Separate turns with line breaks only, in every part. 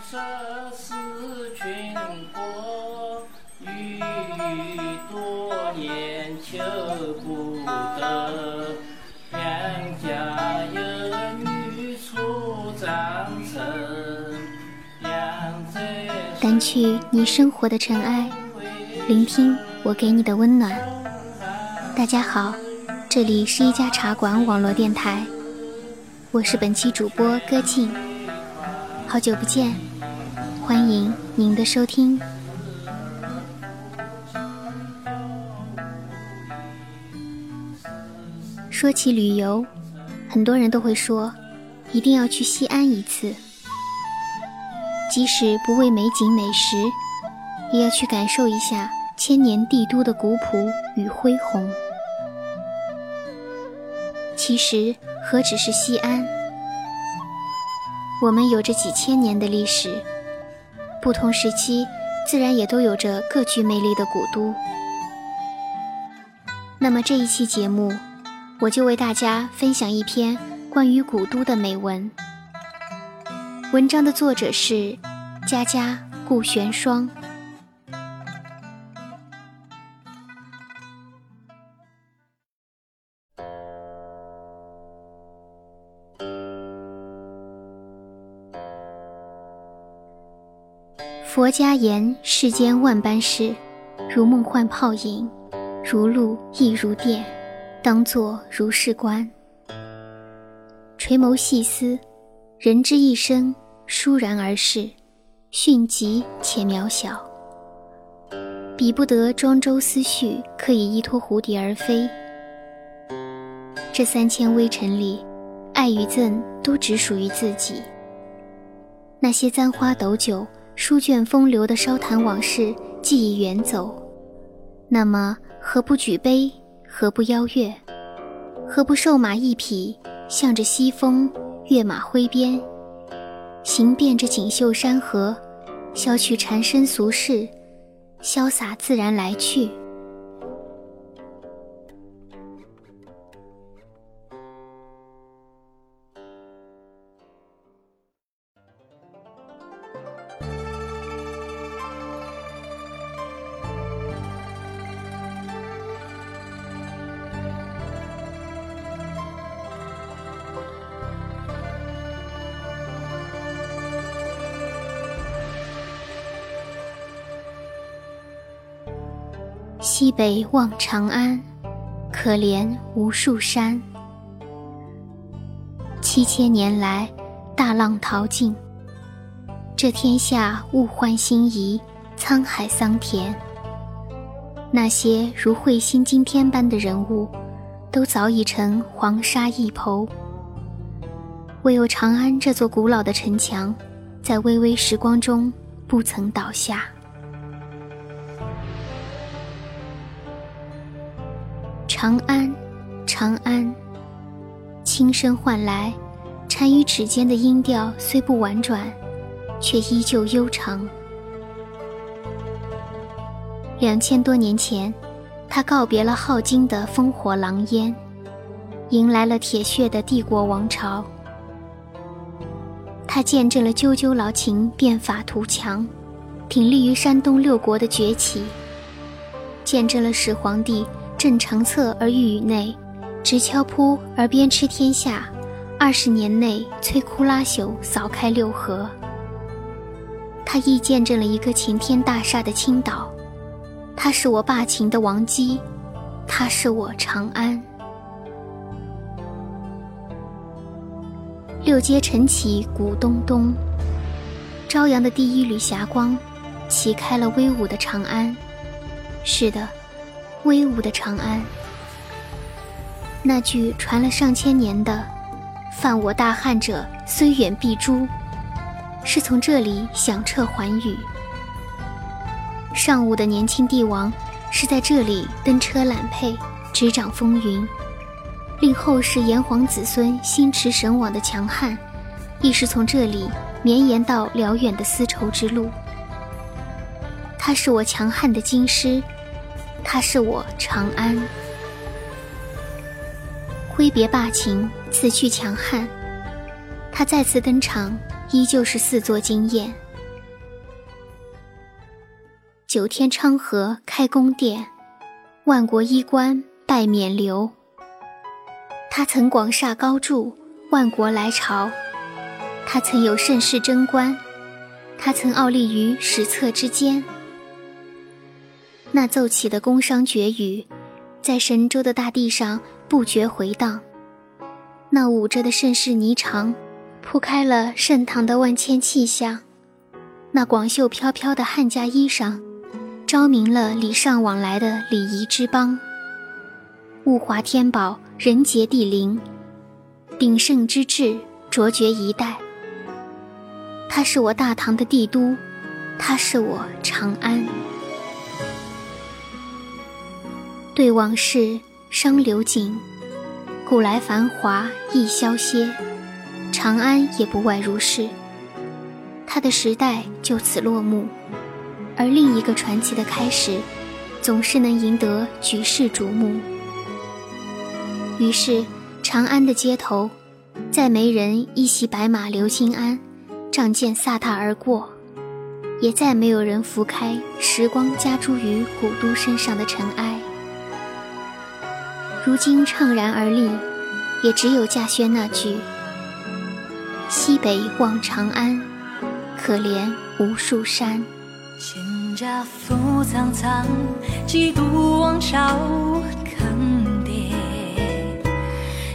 色是群国，欲多年求不得，两家有女初长成，两者
掸去你生活的尘埃，聆听我给你的温暖。大家好，这里是一家茶馆网络电台，我是本期主播歌静。好久不见，欢迎您的收听。说起旅游，很多人都会说，一定要去西安一次。即使不为美景美食，也要去感受一下千年帝都的古朴与恢宏。其实何止是西安，我们有着几千年的历史，不同时期自然也都有着各具魅力的古都。那么这一期节目，我就为大家分享一篇关于古都的美文。文章的作者是佳佳顾玄霜。佛家言世间万般事，如梦幻泡影，如露亦如电，当作如是观。垂眸细思，人之一生倏然而逝，迅疾且渺小，比不得庄周思绪可以依托蝴蝶而飞。这三千微尘里，爱与憎都只属于自己。那些簪花斗酒。书卷风流的烧谈往事，既已远走，那么何不举杯？何不邀月？何不瘦马一匹，向着西风，跃马挥鞭，行遍这锦绣山河，消去缠身俗事，潇洒自然来去。西北望长安，可怜无数山。七千年来，大浪淘尽，这天下物换星移，沧海桑田。那些如彗星惊天般的人物，都早已成黄沙一抔。唯有长安这座古老的城墙，在微微时光中不曾倒下。长安，长安，轻声唤来，缠于指尖的音调虽不婉转，却依旧悠长。两千多年前，他告别了镐京的烽火狼烟，迎来了铁血的帝国王朝。他见证了赳赳劳秦变法图强，挺立于山东六国的崛起，见证了始皇帝。镇长策而御宇内，执敲扑而鞭笞天下。二十年内摧枯拉朽，扫开六合。他亦见证了一个晴天大厦的倾倒。他是我霸秦的王姬，他是我长安。六街晨起古咚咚，朝阳的第一缕霞光，启开了威武的长安。是的。威武的长安，那句传了上千年的“犯我大汉者，虽远必诛”，是从这里响彻寰宇。上武的年轻帝王是在这里登车揽辔，执掌风云，令后世炎黄子孙心驰神往的强悍，亦是从这里绵延到辽远的丝绸之路。他是我强悍的京师。他是我长安，挥别霸秦，辞去强悍，他再次登场，依旧是四座惊艳，九天昌河开宫殿，万国衣冠拜冕旒。他曾广厦高筑，万国来朝；他曾有盛世贞观，他曾傲立于史册之间。那奏起的宫商绝语，在神州的大地上不绝回荡；那舞着的盛世霓裳，铺开了盛唐的万千气象；那广袖飘飘的汉家衣裳，昭明了礼尚往来的礼仪之邦。物华天宝，人杰地灵，鼎盛之治，卓绝一代。它是我大唐的帝都，它是我长安。对往事伤流景，古来繁华易消歇，长安也不外如是。它的时代就此落幕，而另一个传奇的开始，总是能赢得举世瞩目。于是，长安的街头，再没人一袭白马流金鞍，仗剑飒沓而过，也再没有人拂开时光加诸于古都身上的尘埃。如今怅然而立，也只有稼轩那句：“西北望长安，可怜无数山。”
蒹葭伏苍苍，几度王朝更迭。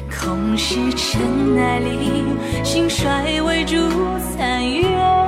空是尘埃里，兴衰为主残月。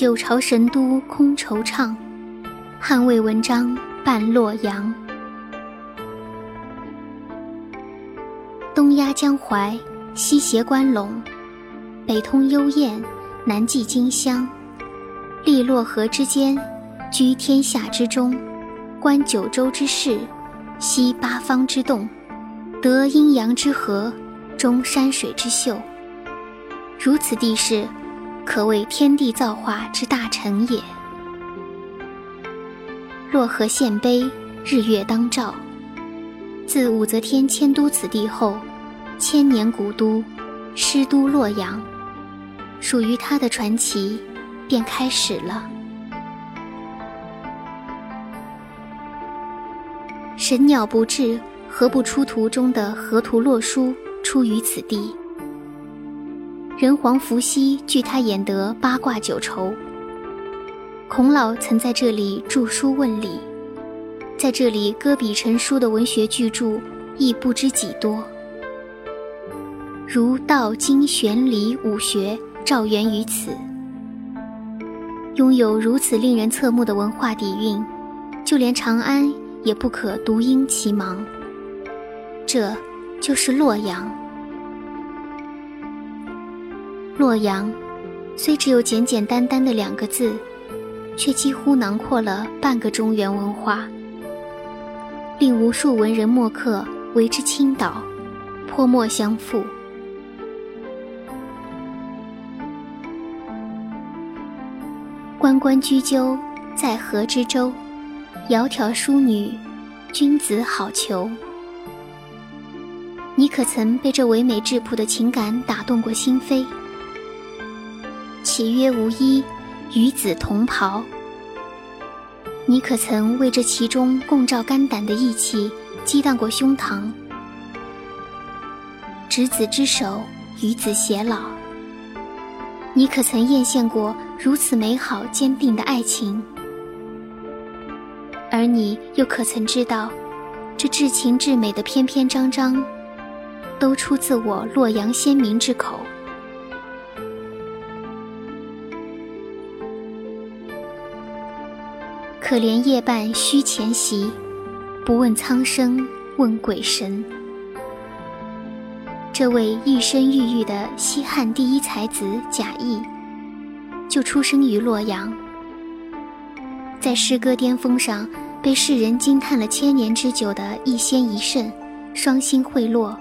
九朝神都空惆怅，汉魏文章半洛阳。东压江淮，西斜关陇，北通幽燕，南济荆襄。立洛河之间，居天下之中，观九州之势，悉八方之动，得阴阳之和，中山水之秀。如此地势。可谓天地造化之大成也。洛河献碑，日月当照。自武则天迁都此地后，千年古都，师都洛阳，属于他的传奇便开始了。神鸟不至，何不出图中的河图洛书出于此地？人皇伏羲据他演得八卦九畴，孔老曾在这里著书问礼，在这里搁笔成书的文学巨著亦不知几多，如道经玄理武学，肇源于此。拥有如此令人侧目的文化底蕴，就连长安也不可独因其忙。这，就是洛阳。洛阳，虽只有简简单单的两个字，却几乎囊括了半个中原文化，令无数文人墨客为之倾倒，泼墨相赋。关关雎鸠，在河之洲。窈窕淑女，君子好逑。你可曾被这唯美质朴的情感打动过心扉？其曰无衣，与子同袍。你可曾为这其中共照肝胆的义气激荡过胸膛？执子之手，与子偕老。你可曾艳羡过如此美好坚定的爱情？而你又可曾知道，这至情至美的篇篇章章，都出自我洛阳先民之口？可怜夜半虚前席，不问苍生问鬼神。这位一身郁郁的西汉第一才子贾谊，就出生于洛阳，在诗歌巅峰上被世人惊叹了千年之久的一仙一圣双星会落，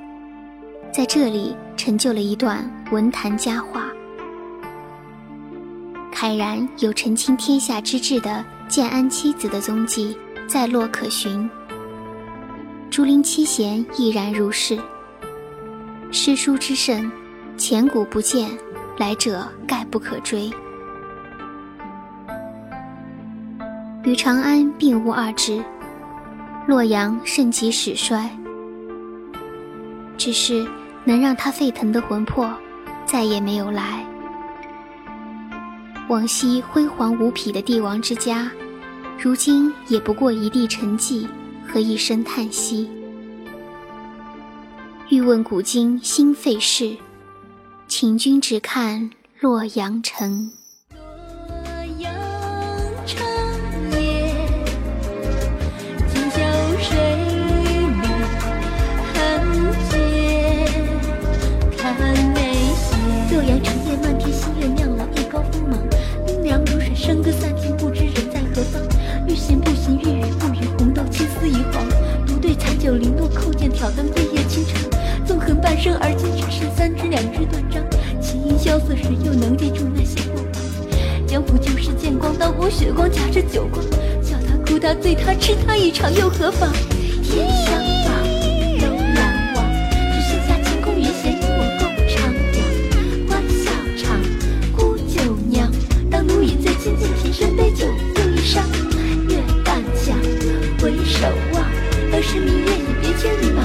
在这里成就了一段文坛佳话。慨然有澄清天下之志的建安七子的踪迹在洛可寻，竹林七贤亦然如是。诗书之盛，前古不见，来者概不可追。与长安并无二致，洛阳盛极始衰，只是能让他沸腾的魂魄再也没有来。往昔辉煌无匹的帝王之家，如今也不过一地沉寂和一声叹息。欲问古今兴废事，请君只看洛阳城。
零落扣剑，挑灯飞夜倾城。纵横半生，而今只剩三支两支断章。琴音萧瑟时，又能记住那些过往？江湖旧事剑光，刀光血光夹着酒光，笑他哭他醉他痴他一场又何妨？天相望，楼难忘，只剩下清空余弦与我共徜徉。欢笑场，孤酒酿，当奴已醉，轻轻平生杯酒又一觞。月半江，回首，月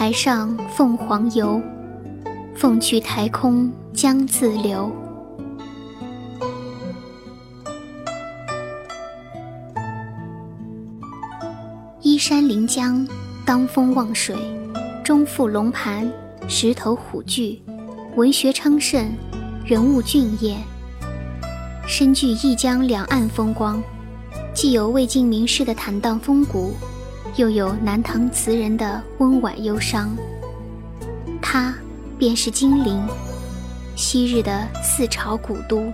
台上凤凰游，凤去台空江自流。依山临江，当风望水，中附龙盘，石头虎踞，文学昌盛，人物俊艳，深具一江两岸风光，既有魏晋名士的坦荡风骨。又有南唐词人的温婉忧伤。它便是金陵，昔日的四朝古都。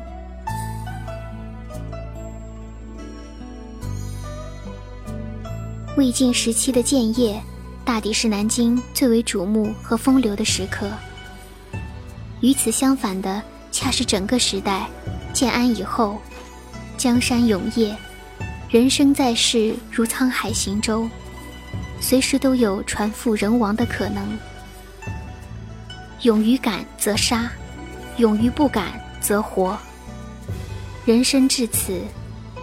魏晋时期的建业，大抵是南京最为瞩目和风流的时刻。与此相反的，恰是整个时代建安以后，江山永业，人生在世如沧海行舟，随时都有船覆人亡的可能。勇于敢则杀，勇于不敢则活。人生至此，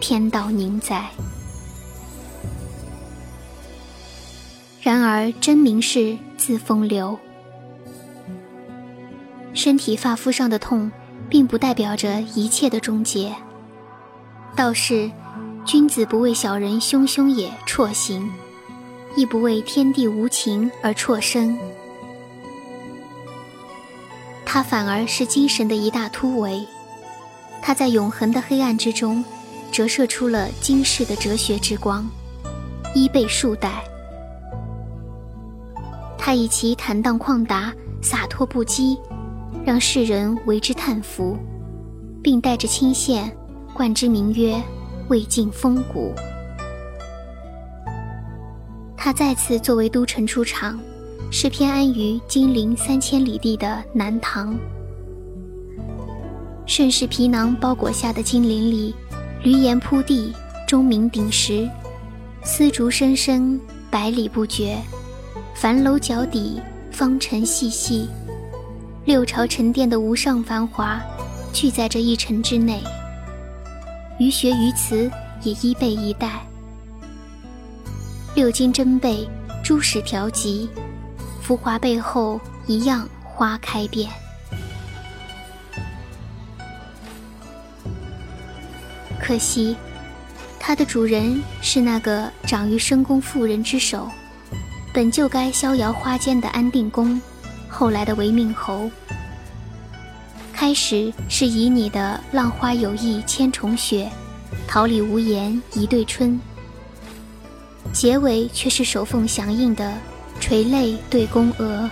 天道宁在。然而真名士自风流，身体发肤上的痛，并不代表着一切的终结。倒是，君子不为小人汹汹也辍行，亦不为天地无情而辍身。它反而是精神的一大突围，它在永恒的黑暗之中，折射出了今世的哲学之光，衣被数代。他以其坦荡旷达、洒脱不羁，让世人为之叹服，并带着清羡，冠之名曰“魏晋风骨”。他再次作为都城出场。是偏安于金陵三千里地的南唐，盛世皮囊包裹下的金陵里，闾阎铺地，钟鸣鼎食，丝竹声声，百里不绝；樊楼脚底，芳尘细细，六朝沉淀的无上繁华，聚在这一城之内。于学于词也依辈一代，六经珍备，诸史调集。浮华背后，一样花开遍。可惜，它的主人是那个长于深宫妇人之手，本就该逍遥花间的安定公，后来的韦命侯。开始是以你的浪花有意千重雪，桃李无言一对春。结尾却是手凤响应的。垂泪对宫娥，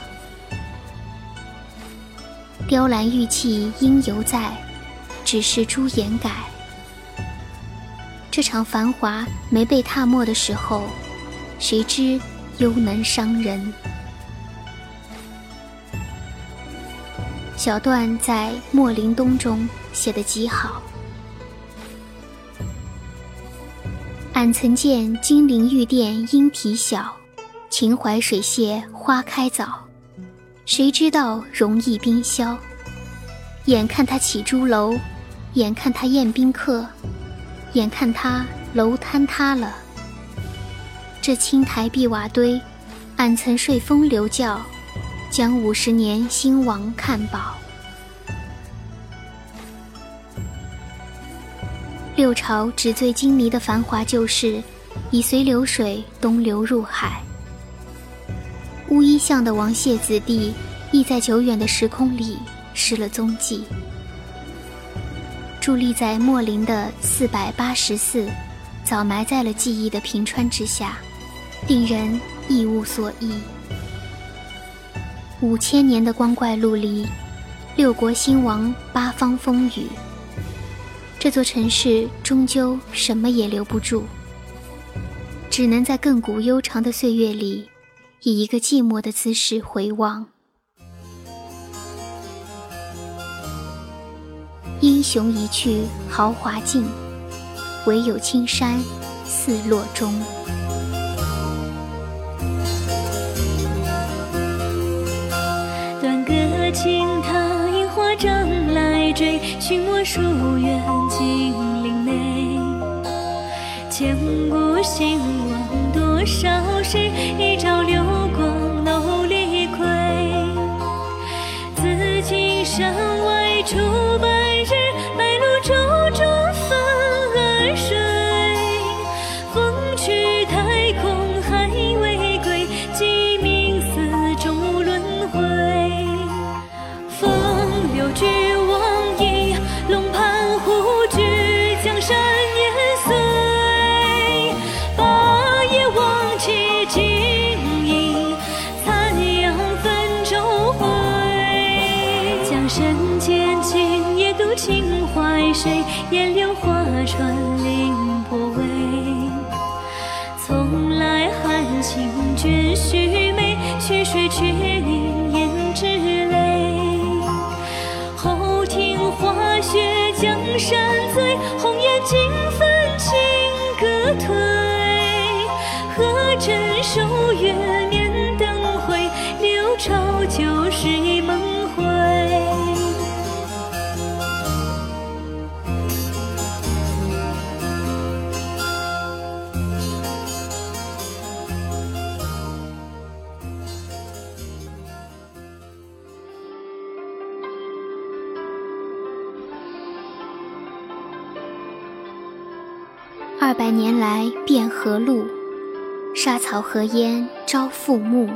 雕栏玉砌应犹在，只是朱颜改。这场繁华没被踏没的时候，谁知又能伤人？小段在《莫林东》中写的极好。俺曾见金陵玉殿莺啼晓。秦淮水榭花开早，谁知道容易冰消？眼看他起朱楼，眼看他宴宾客，眼看他楼坍塌了。这青苔碧瓦堆，俺曾睡风流觉，将五十年兴亡看饱。六朝纸醉金迷的繁华旧事，已随流水东流入海。乌衣巷的王谢子弟，亦在久远的时空里失了踪迹。伫立在莫林的四百八十寺，早埋在了记忆的平川之下，令人一无所忆。五千年的光怪陆离，六国兴亡，八方风雨，这座城市终究什么也留不住，只能在亘古悠长的岁月里。以一个寂寞的姿势回望，英雄一去豪华尽，唯有青山似
洛中。寻我书院金陵内，千古兴亡多少事，一朝流。谁？烟柳画船凌波微。从来含情绝须眉，曲水绝影胭脂泪。后庭花雪江山醉，红颜尽分情歌退。何枕守月
年来遍河路，沙草河烟朝复暮。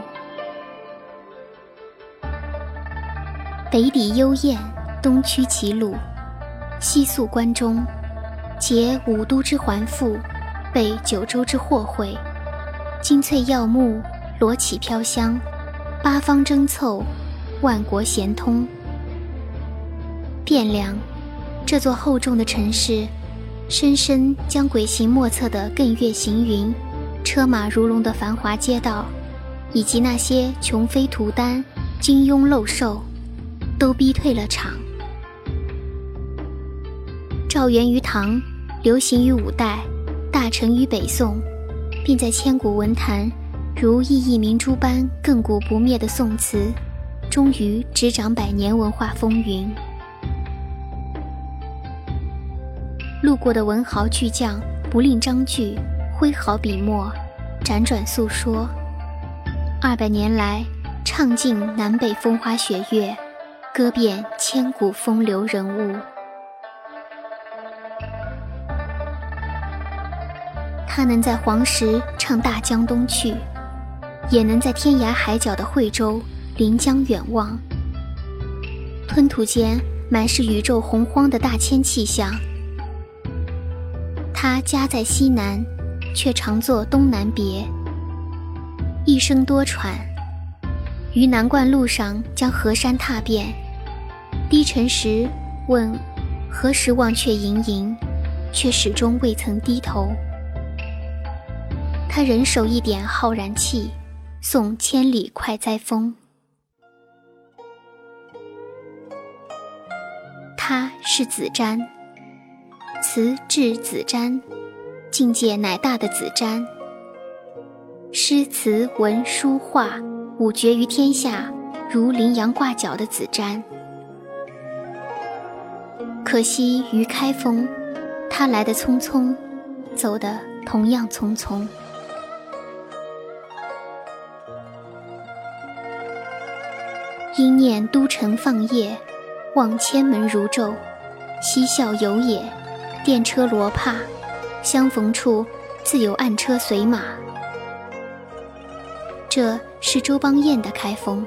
北抵幽燕，东驱齐鲁，西宿关中，结五都之环复，备九州之祸会。金翠耀目，罗绮飘香，八方争凑，万国咸通。汴梁，这座厚重的城市。深深将鬼行莫测的艮岳行云、车马如龙的繁华街道，以及那些穷飞图丹、金庸漏兽，都逼退了场。赵源于唐，流行于五代，大成于北宋，并在千古文坛如熠熠明珠般亘古不灭的宋词，终于执掌百年文化风云。路过的文豪巨匠不吝章句，挥毫笔墨，辗转诉说。二百年来，唱尽南北风花雪月，歌遍千古风流人物。他能在黄石唱大江东去，也能在天涯海角的惠州临江远望。吞吐间满是宇宙洪荒的大千气象。他家在西南，却常作东南别。一生多舛，于南冠路上将河山踏遍。低沉时问何时忘却营营，却始终未曾低头。他人手一点浩然气，送千里快哉风。他是子瞻。词至子瞻，境界乃大的子瞻。诗词文书画五绝于天下，如羚羊挂角的子瞻。可惜于开封，他来的匆匆，走的同样匆匆。因念都城放夜，望千门如昼，嬉笑游也。电车罗帕，相逢处自有暗车随马。这是周邦彦的开封。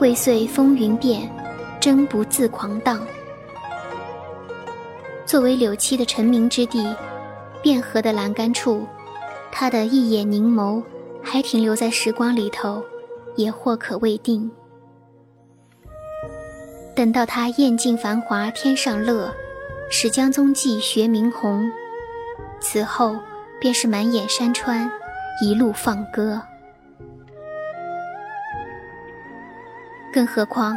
未遂风云变，真不自狂荡。作为柳七的成名之地，汴河的栏杆处，他的一眼凝眸还停留在时光里头，也或可未定。等到他厌尽繁华天上乐，使江踪迹学明红，此后便是满眼山川，一路放歌。更何况，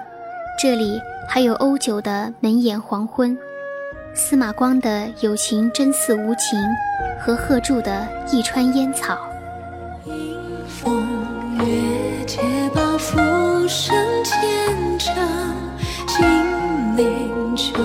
这里还有欧九的门檐黄昏，司马光的有情真似无情，和贺铸的一川烟草。
迎风月，且把浮生牵长。金陵秋，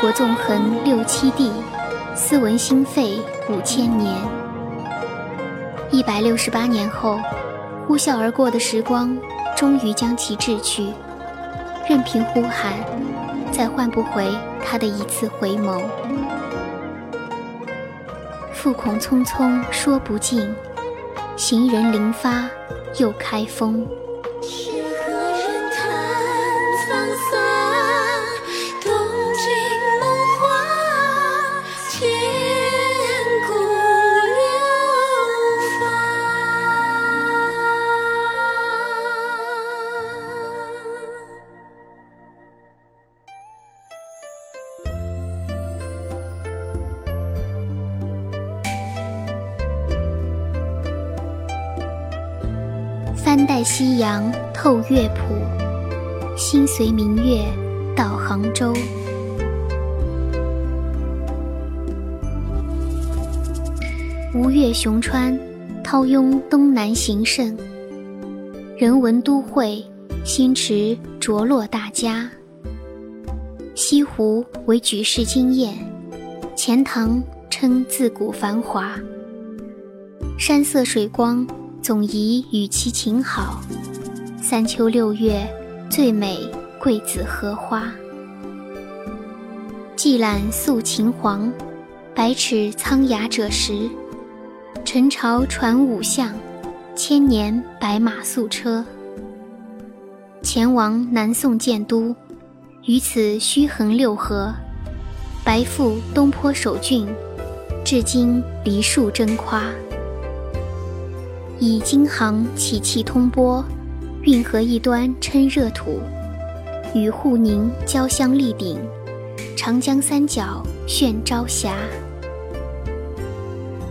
国
纵横六七地，斯文兴废五千年。一百六十八年后，呼啸而过的时光，终于将其掷去。任凭呼喊，再换不回他的一次回眸。复恐匆匆说不尽，行人临发又开封。三代夕阳透乐谱，心随明月到杭州。吴越雄川，涛拥东南形胜。人文都会，心驰着落大家。西湖为举世惊艳，钱塘称自古繁华。山色水光。总宜与其情好，三秋六月最美桂子荷花。寄览素秦皇，百尺苍崖者石。陈朝传五相，千年白马素车。前王南宋建都，于此虚横六合。白腹东坡守郡，至今梨树争夸。以京杭起气通波，运河一端称热土，与沪宁交相立顶，长江三角炫朝霞。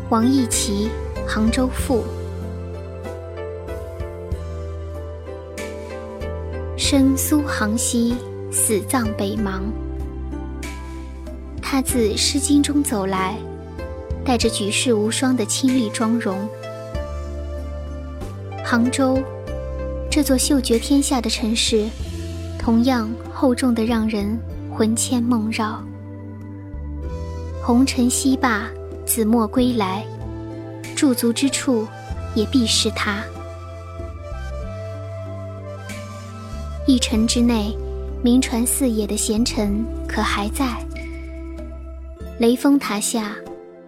王义奇《杭州赋》：生苏杭西，死葬北邙。他自《诗经》中走来，带着举世无双的清丽妆容。杭州，这座嗅觉天下的城市，同样厚重的让人魂牵梦绕。红尘西罢，子墨归来，驻足之处，也必是他。一城之内，名传四野的贤臣可还在？雷峰塔下，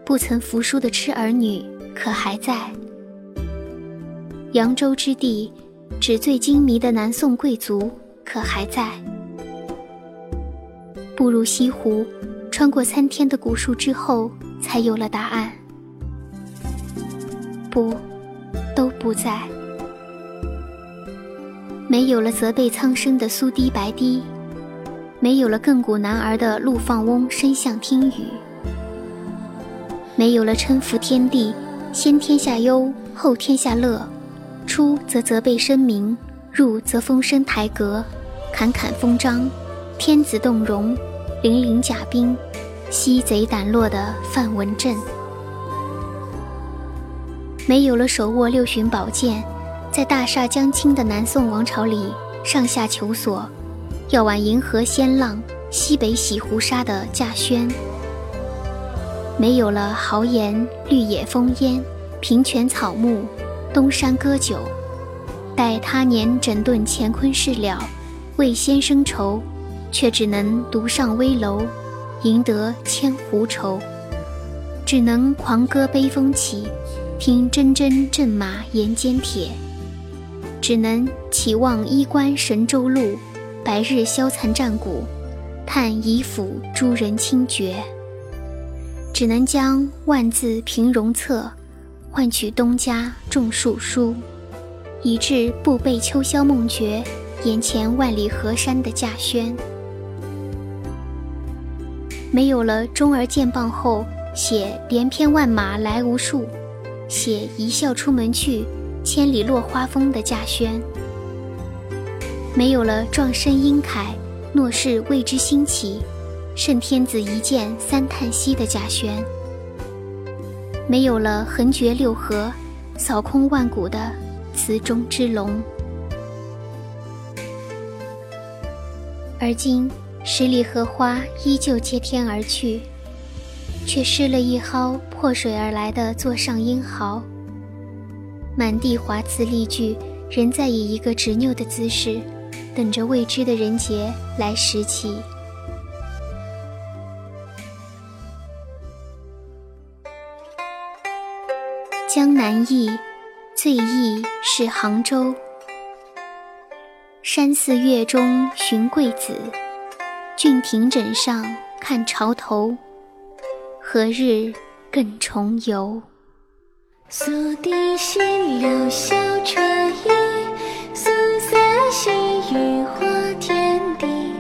不曾服输的痴儿女可还在？扬州之地，纸醉金迷的南宋贵族可还在？步入西湖，穿过参天的古树之后，才有了答案。不，都不在。没有了责备苍生的苏堤白堤，没有了亘古男儿的陆放翁声相听雨，没有了称服天地，先天下忧，后天下乐。出则责备声名，入则风声台阁，侃侃风章，天子动容，凛凛甲兵，西贼胆落的范文正。没有了手握六旬宝剑，在大厦将倾的南宋王朝里上下求索，要挽银河仙浪，西北洗胡沙的稼轩。没有了豪言绿野烽烟，平泉草木。东山歌酒，待他年整顿乾坤事了，为先生愁，却只能独上危楼，赢得千壶愁。只能狂歌悲风起，听铮铮阵马沿间铁。只能起望衣冠神州路，白日消残战鼓，叹遗府诸人清绝。只能将万字平戎策。换取东家种树书，以致不被秋宵梦觉，眼前万里河山的稼轩。没有了中儿见棒后写连篇万马来无数，写一笑出门去，千里落花风的稼轩。没有了壮身英凯，诺世为之兴起，圣天子一见三叹息的稼轩。没有了横绝六合、扫空万古的词中之龙，而今十里荷花依旧接天而去，却失了一蒿破水而来的座上英豪。满地华瓷丽具，仍在以一个执拗的姿势，等着未知的人杰来拾起。江南忆，最忆是杭州。山寺月中寻桂子，郡亭枕上看潮头。何日更重游？
宿笛新柳小船移，宿塞细雨花天地。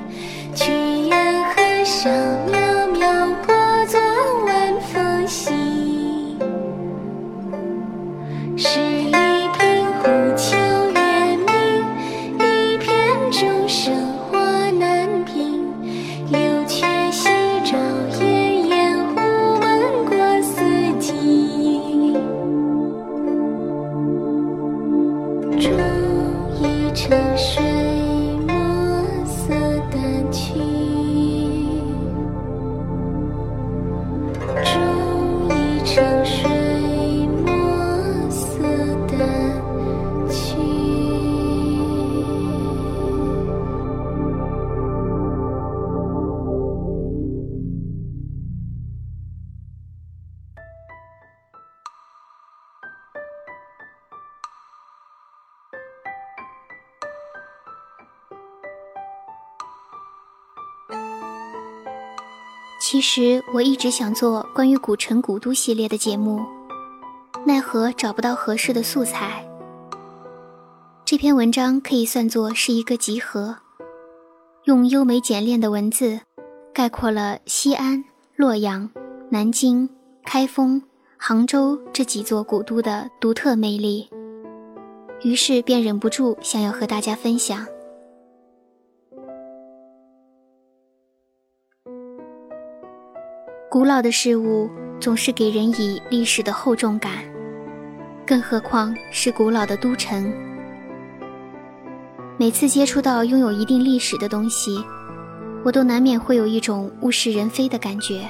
曲沿河上
我一直想做关于古城古都系列的节目，奈何找不到合适的素材。这篇文章可以算作是一个集合，用优美简练的文字概括了西安、洛阳、南京、开封、杭州这几座古都的独特魅力，于是便忍不住想要和大家分享。古老的事物总是给人以历史的厚重感，更何况是古老的都城。每次接触到拥有一定历史的东西，我都难免会有一种物是人非的感觉，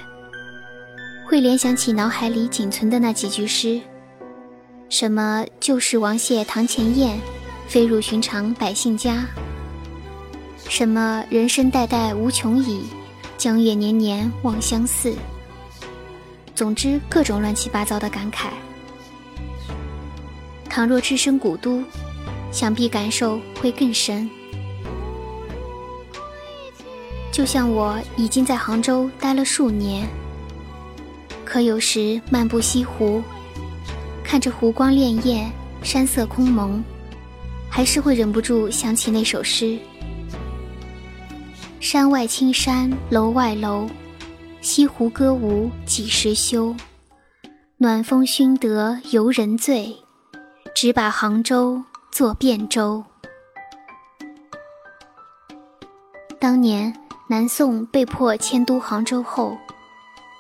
会联想起脑海里仅存的那几句诗：什么“旧时王谢堂前燕，飞入寻常百姓家”，什么“人生代代无穷已”。江月年年望相似。总之，各种乱七八糟的感慨。倘若置身古都，想必感受会更深。就像我已经在杭州待了数年，可有时漫步西湖，看着湖光潋滟，山色空蒙，还是会忍不住想起那首诗。山外青山楼外楼，西湖歌舞几时休？暖风熏得游人醉，只把杭州作汴州。当年南宋被迫迁都杭州后，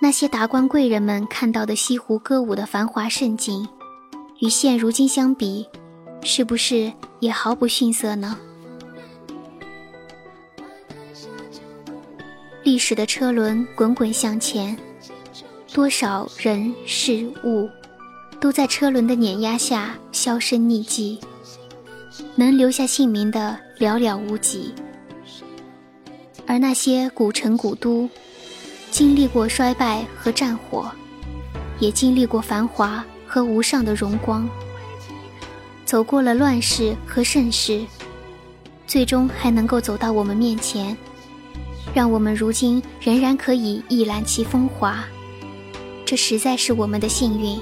那些达官贵人们看到的西湖歌舞的繁华盛景，与现如今相比，是不是也毫不逊色呢？历史的车轮滚滚向前，多少人事物都在车轮的碾压下销声匿迹，能留下姓名的寥寥无几。而那些古城古都，经历过衰败和战火，也经历过繁华和无上的荣光，走过了乱世和盛世，最终还能够走到我们面前。让我们如今仍然可以一览其风华，这实在是我们的幸运，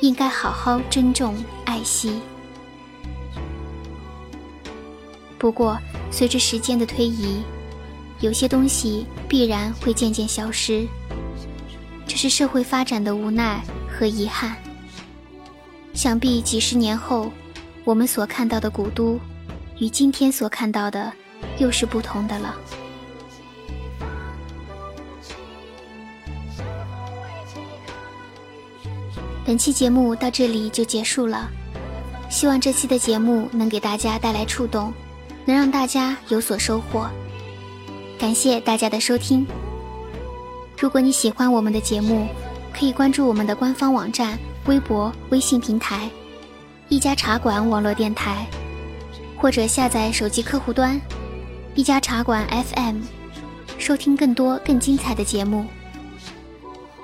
应该好好珍重爱惜。不过，随着时间的推移，有些东西必然会渐渐消失，这是社会发展的无奈和遗憾。想必几十年后，我们所看到的古都，与今天所看到的又是不同的了。本期节目到这里就结束了，希望这期的节目能给大家带来触动，能让大家有所收获。
感谢大家的收听。如果你喜欢我们的节目，可以关注我们的官方网站、微博、微信平台“一家茶馆网络电台”，或者下载手机客户端“一家茶馆 FM”，收听更多更精彩的节目。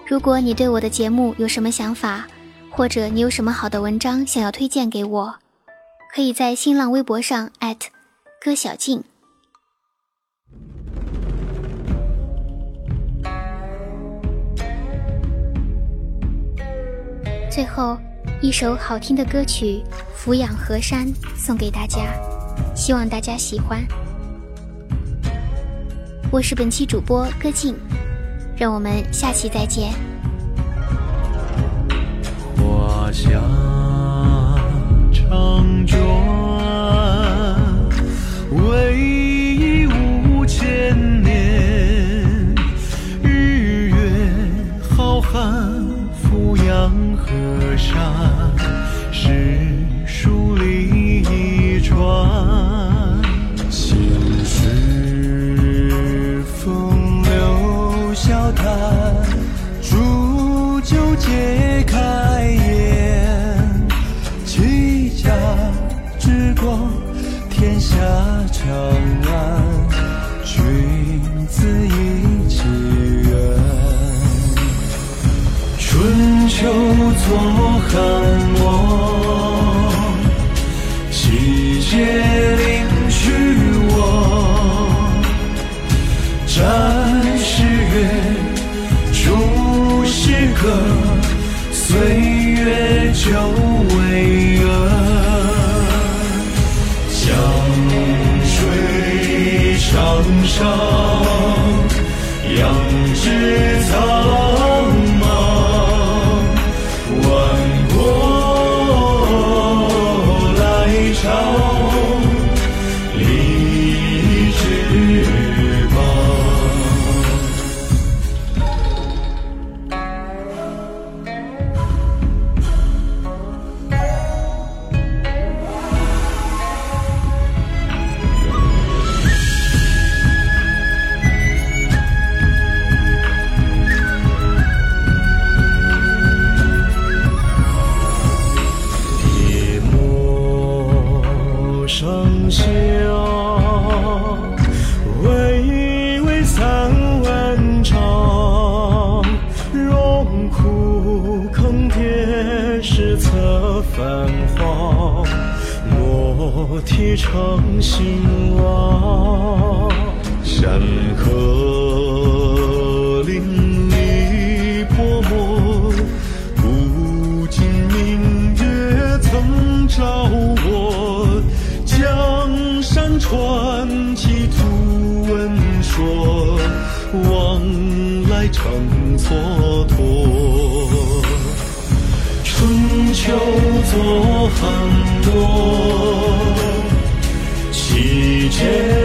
如果你对我的节目有什么想法，或者你有什么好的文章想要推荐给我，可以在新浪微博上歌小静。最后，一首好听的歌曲《俯仰河山》送给大家，希望大家喜欢。我是本期主播歌静，让我们下期再见。
多很多，其间。